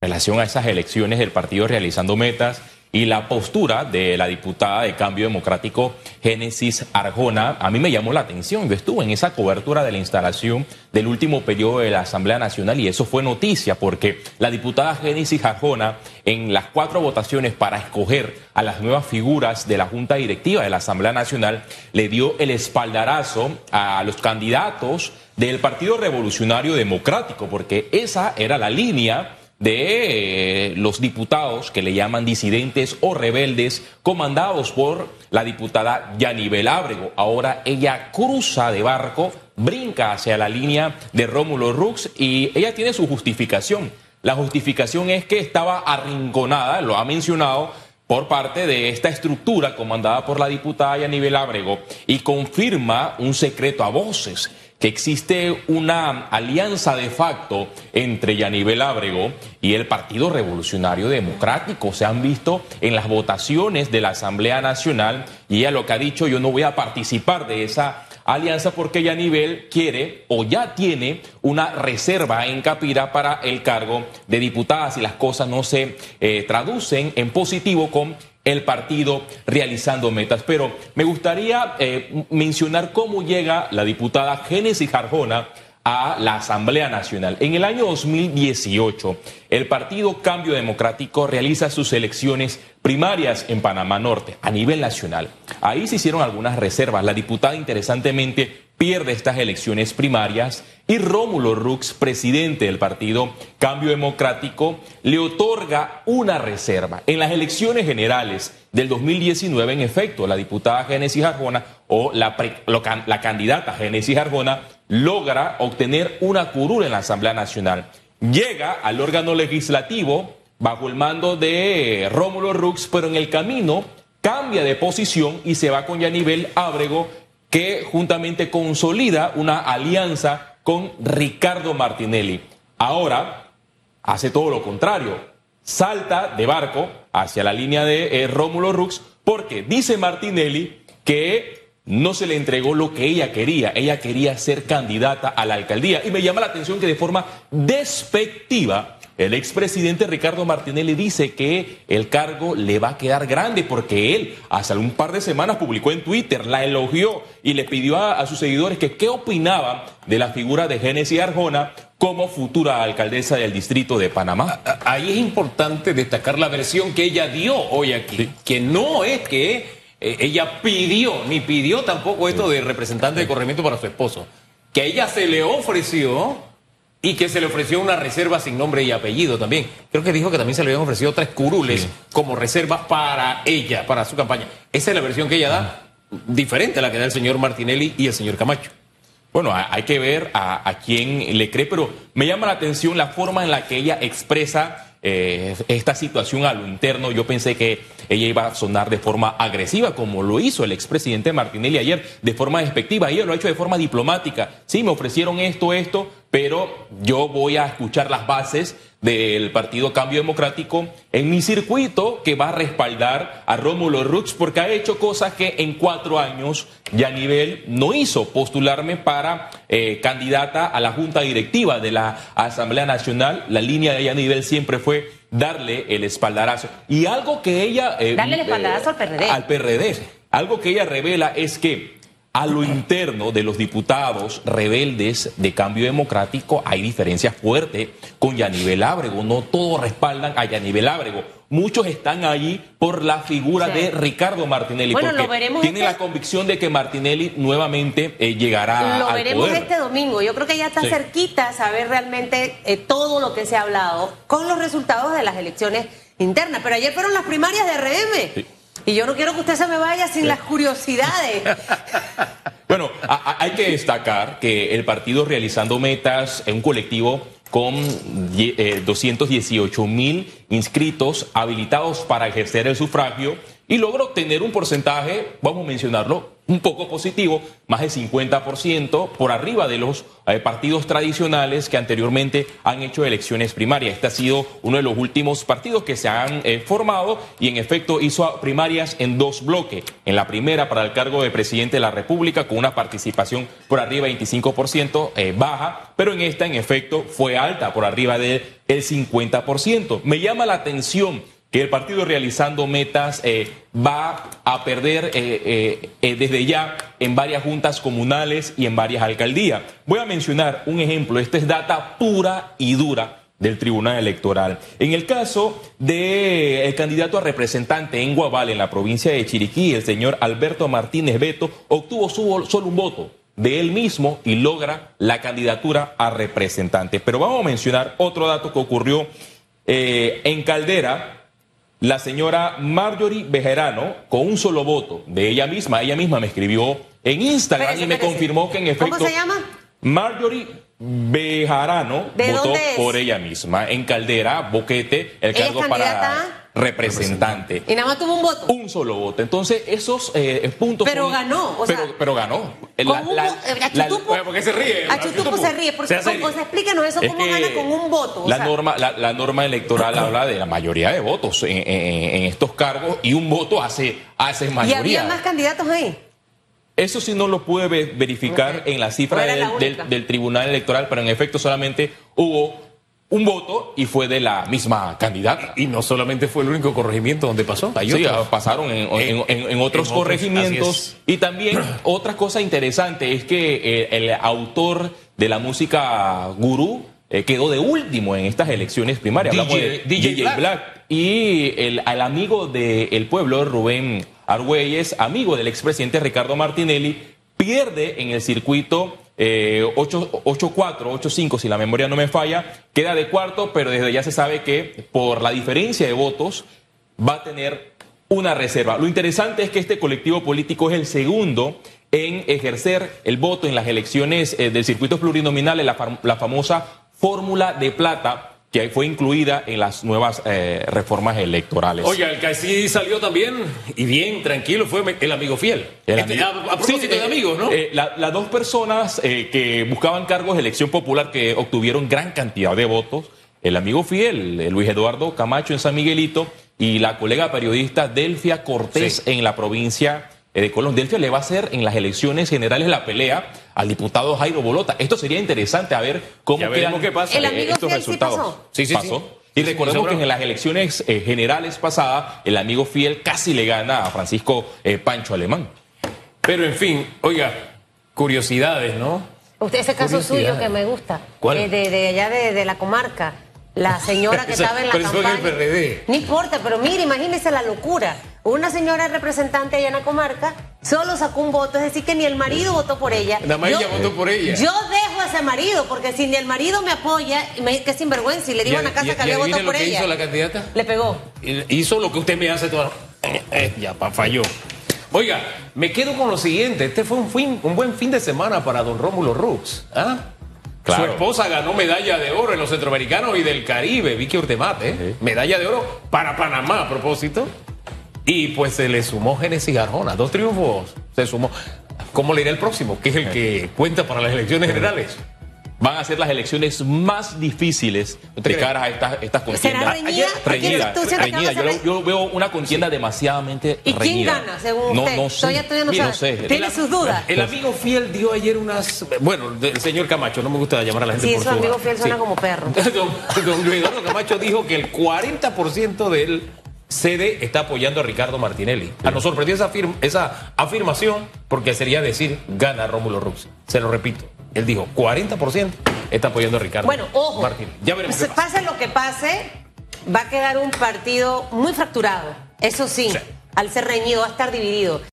relación a esas elecciones del partido realizando metas y la postura de la diputada de Cambio Democrático Génesis Arjona, a mí me llamó la atención. Yo estuve en esa cobertura de la instalación del último periodo de la Asamblea Nacional y eso fue noticia porque la diputada Génesis Arjona en las cuatro votaciones para escoger a las nuevas figuras de la Junta Directiva de la Asamblea Nacional le dio el espaldarazo a los candidatos del Partido Revolucionario Democrático porque esa era la línea de eh, los diputados que le llaman disidentes o rebeldes, comandados por la diputada Yanibel Ábrego. Ahora ella cruza de barco, brinca hacia la línea de Rómulo Rux y ella tiene su justificación. La justificación es que estaba arrinconada, lo ha mencionado, por parte de esta estructura comandada por la diputada Yanibel Ábrego y confirma un secreto a voces que existe una alianza de facto entre Yanibel Ábrego y el Partido Revolucionario Democrático. Se han visto en las votaciones de la Asamblea Nacional y ella lo que ha dicho, yo no voy a participar de esa alianza porque Yanibel quiere o ya tiene una reserva en Capira para el cargo de diputada si las cosas no se eh, traducen en positivo con el partido realizando metas. Pero me gustaría eh, mencionar cómo llega la diputada Génesis Jarjona a la Asamblea Nacional. En el año 2018, el Partido Cambio Democrático realiza sus elecciones primarias en Panamá Norte a nivel nacional. Ahí se hicieron algunas reservas. La diputada, interesantemente, pierde estas elecciones primarias y Rómulo Rux, presidente del partido Cambio Democrático, le otorga una reserva. En las elecciones generales del 2019, en efecto, la diputada Génesis Arjona o la, la candidata Génesis Arjona logra obtener una curul en la Asamblea Nacional. Llega al órgano legislativo bajo el mando de Rómulo Rux, pero en el camino cambia de posición y se va con Yanivel Ábrego, que juntamente consolida una alianza con Ricardo Martinelli. Ahora hace todo lo contrario, salta de barco hacia la línea de eh, Rómulo Rux, porque dice Martinelli que no se le entregó lo que ella quería. Ella quería ser candidata a la alcaldía. Y me llama la atención que de forma despectiva el expresidente Ricardo Martinelli dice que el cargo le va a quedar grande porque él hace un par de semanas publicó en Twitter, la elogió y le pidió a, sus seguidores que qué opinaban de la figura de Génesis Arjona como futura alcaldesa del distrito de Panamá. Ahí es importante destacar la versión que ella dio hoy aquí, que no es que ella pidió, ni pidió tampoco esto de representante de corregimiento para su esposo, que ella se le ofreció y que se le ofreció una reserva sin nombre y apellido también. Creo que dijo que también se le habían ofrecido tres curules como reserva para ella, para su campaña. Esa es la versión que ella da, diferente a la que da el señor Martinelli y el señor Camacho. Bueno, hay que ver a, a quién le cree, pero me llama la atención la forma en la que ella expresa eh, esta situación a lo interno. Yo pensé que ella iba a sonar de forma agresiva, como lo hizo el expresidente Martinelli ayer, de forma despectiva. Ella lo ha hecho de forma diplomática. Sí, me ofrecieron esto, esto, pero yo voy a escuchar las bases del Partido Cambio Democrático en mi circuito que va a respaldar a Rómulo Rux porque ha hecho cosas que en cuatro años ya nivel no hizo, postularme para eh, candidata a la Junta Directiva de la Asamblea Nacional. La línea de nivel siempre fue darle el espaldarazo. Y algo que ella... Eh, darle el espaldarazo al PRD. Al PRD. Algo que ella revela es que a lo interno de los diputados rebeldes de cambio democrático hay diferencias fuertes con Yanivel Ábrego. No todos respaldan a Yanivel Ábrego. Muchos están allí por la figura de Ricardo Martinelli, porque tiene la este convicción de que Martinelli nuevamente eh, llegará lo veremos este domingo. Yo creo que ya está cerquita saber realmente eh, todo lo que se ha hablado con los resultados de las elecciones internas. Pero ayer fueron las primarias de RM. Y yo no quiero que usted se me vaya sin las curiosidades. bueno, hay que destacar que el partido realizando metas en un colectivo con 218 eh, mil inscritos habilitados para ejercer el sufragio y logró obtener un porcentaje, vamos a mencionarlo, un poco positivo, más del 50% por arriba de los eh, partidos tradicionales que anteriormente han hecho elecciones primarias. Este ha sido uno de los últimos partidos que se han eh, formado y en efecto hizo primarias en dos bloques. En la primera para el cargo de presidente de la República con una participación por arriba del 25% eh, baja, pero en esta en efecto fue alta, por arriba del el 50%. Me llama la atención que el partido realizando metas eh, va a perder eh, eh, desde ya en varias juntas comunales y en varias alcaldías. Voy a mencionar un ejemplo, esta es data pura y dura del Tribunal Electoral. En el caso del el candidato a representante en Guaval, en la provincia de Chiriquí, el señor Alberto Martínez Beto, obtuvo solo un voto de él mismo y logra la candidatura a representante. Pero vamos a mencionar otro dato que ocurrió en Caldera, la señora Marjorie Bejerano, con un solo voto de ella misma, ella misma me escribió en Instagram Espérese, y me espérese. confirmó que en efecto. ¿Cómo se llama? Marjorie Bejarano ¿De votó dónde es? por ella misma en Caldera, Boquete, el ¿Ella es cargo para? Representante. Y nada más tuvo un voto. Un solo voto. Entonces, esos eh, puntos. Pero ganó, o pero, sea, pero ganó. La- un la- eh, la- Achutupo- Bueno, ¿por qué se ríe? Achutupo se ríe. Porque, serio. o sea, explíquenos eso, Es cómo gana con un voto. O la, sea, norma, la, la norma electoral habla de la mayoría de votos en, en- en estos cargos y un voto hace, hace y mayoría. había más candidatos ahí. Eso sí no lo pude ve- verificar en la cifra del, del- única. del Tribunal Electoral, pero en efecto solamente hubo un voto y fue de la misma candidata. Y no solamente fue el único corregimiento donde pasó. Hay Sí, otros. pasaron en, en- en- en otros en otros, corregimientos. Y también otra cosa interesante es que eh, el autor de la música gurú eh, quedó de último en estas elecciones primarias. DJ Hablamos de DJ Black. Y el, amigo del pueblo, Rubén Argüelles, amigo del expresidente Ricardo Martinelli, pierde en el circuito eh, 8 8-4, 8-5, si la memoria no me falla, queda de cuarto, pero desde ya se sabe que por la diferencia de votos va a tener una reserva. Lo interesante es que este colectivo político es el segundo en ejercer el voto en las elecciones eh, del circuito plurinominal, en la famosa fórmula de plata que fue incluida en las nuevas eh, reformas electorales. Oiga, el que sí salió también, y bien tranquilo, fue el amigo fiel. El Este, amigo- a, a propósito Sí, de eh, amigos, ¿no? eh, la- las dos personas eh, que buscaban cargos de elección popular que obtuvieron gran cantidad de votos, el amigo fiel, eh, Luis Eduardo Camacho en San Miguelito, y la colega periodista Delfia Cortés en la provincia de Colón. Delfia le va a hacer en las elecciones generales la pelea al diputado Jairo Bolota. Esto sería interesante a ver cómo Ya quedan qué pasa. Eh, estos fiel sí resultados. pasó. Sí, sí. Pasó. Y recordemos que en las elecciones eh, generales pasadas, el amigo fiel casi le gana a Francisco eh, Pancho Alemán. Pero en fin, oiga, curiosidades, ¿no? Usted, ese caso suyo que me gusta. ¿Cuál? eh, de, de allá de, de la comarca. La señora que Esa- estaba en la pero eso fue en campaña. el PRD. No importa, pero mire, imagínese la locura. Una señora representante allá en la comarca solo sacó un voto, es decir, que ni el marido votó por ella. Nada más ella votó por ella. Yo dejo a ese marido, porque si ni el marido me apoya, me, que sinvergüenza, y le digo a la casa que había votado lo por que ella. hizo la candidata? Le pegó. Hizo lo que usted me hace toda. Eh, eh, ya pa, falló. Oiga, me quedo con lo siguiente. Este fue un, fin, un buen fin de semana para don Rómulo Rux. ¿ah? Claro. Su esposa ganó medalla de oro en los centroamericanos y del Caribe, Vicky Urtemate. ¿eh? Medalla de oro para Panamá, a propósito. Y pues se le sumó Génesis Arjona. Dos triunfos se sumó. ¿Cómo le irá el próximo? Que es el que cuenta para las elecciones generales. Van a ser las elecciones más difíciles de cara a estas, estas contiendas. ¿Será reñida? Reñida, ¿Tú sientes que va a reñida. Yo, veo una contienda demasiadamente ¿Y quién reñida. gana, según no, usted? No sé. Todavía- todavía no Mira, sabe. sé. Tiene El- sus dudas. El amigo fiel dio ayer unas. Bueno, el señor Camacho, no me gusta llamar a la gente Sí, por su su amigo fiel suena Sí. como perro. Don, don Luis Eduardo Camacho dijo que el 40% del CD está apoyando a Ricardo Martinelli. A nos sorprendió esa, esa afirmación porque sería decir gana Rómulo Rux. Se lo repito. Él dijo 40% está apoyando a Ricardo Bueno, ojo. Martinelli. Ya veremos. pasa. Pase lo que pase, va a quedar un partido muy fracturado. Eso sí, Sí. al ser reñido, va a estar dividido.